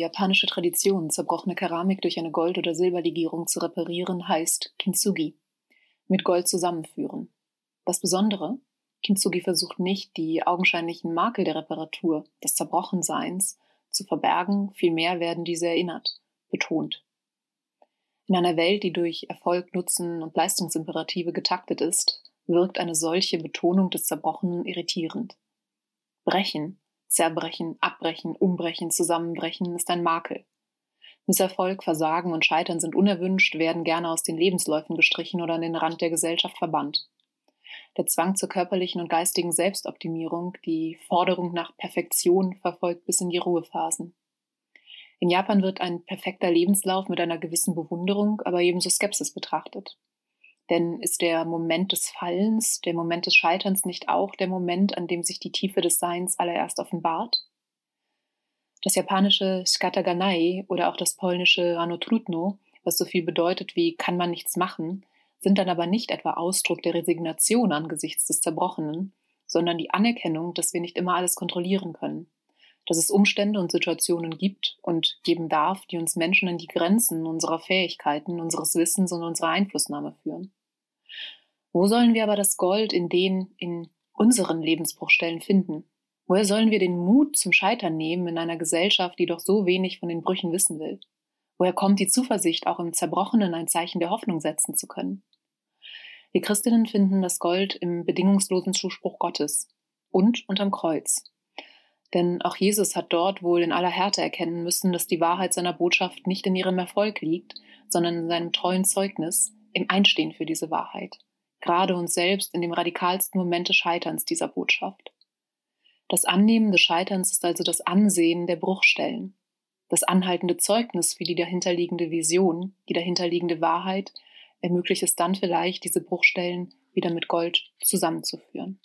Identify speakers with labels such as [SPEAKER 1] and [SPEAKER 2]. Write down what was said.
[SPEAKER 1] japanische Tradition, zerbrochene Keramik durch eine Gold- oder Silberlegierung zu reparieren, heißt Kintsugi, mit Gold zusammenführen. Das Besondere, Kintsugi versucht nicht, die augenscheinlichen Makel der Reparatur, des Zerbrochenseins, zu verbergen, vielmehr werden diese erinnert, betont. In einer Welt, die durch Erfolg, Nutzen und Leistungsimperative getaktet ist, wirkt eine solche Betonung des Zerbrochenen irritierend. Brechen, zerbrechen, abbrechen, umbrechen, zusammenbrechen ist ein Makel. Misserfolg, Versagen und Scheitern sind unerwünscht, werden gerne aus den Lebensläufen gestrichen oder an den Rand der Gesellschaft verbannt. Der Zwang zur körperlichen und geistigen Selbstoptimierung, die Forderung nach Perfektion verfolgt bis in die Ruhephasen. In Japan wird ein perfekter Lebenslauf mit einer gewissen Bewunderung, aber ebenso Skepsis betrachtet. Denn ist der Moment des Fallens, der Moment des Scheiterns nicht auch der Moment, an dem sich die Tiefe des Seins allererst offenbart? Das japanische Shikataganai oder auch das polnische Rano Trudno, was so viel bedeutet wie kann man nichts machen, sind dann aber nicht etwa Ausdruck der Resignation angesichts des Zerbrochenen, sondern die Anerkennung, dass wir nicht immer alles kontrollieren können, dass es Umstände und Situationen gibt und geben darf, die uns Menschen an die Grenzen unserer Fähigkeiten, unseres Wissens und unserer Einflussnahme führen. Wo sollen wir aber das Gold in den, in unseren Lebensbruchstellen finden? Woher sollen wir den Mut zum Scheitern nehmen in einer Gesellschaft, die doch so wenig von den Brüchen wissen will? Woher kommt die Zuversicht, auch im Zerbrochenen ein Zeichen der Hoffnung setzen zu können? Wir Christinnen finden das Gold im bedingungslosen Zuspruch Gottes und unterm Kreuz. Denn auch Jesus hat dort wohl in aller Härte erkennen müssen, dass die Wahrheit seiner Botschaft nicht in ihrem Erfolg liegt, sondern in seinem treuen Zeugnis, im Einstehen für diese Wahrheit, gerade uns selbst in dem radikalsten Moment des Scheiterns dieser Botschaft. Das Annehmen des Scheiterns ist also das Ansehen der Bruchstellen, das anhaltende Zeugnis für die dahinterliegende Vision, die dahinterliegende Wahrheit, ermöglicht es dann vielleicht, diese Bruchstellen wieder mit Gold zusammenzuführen.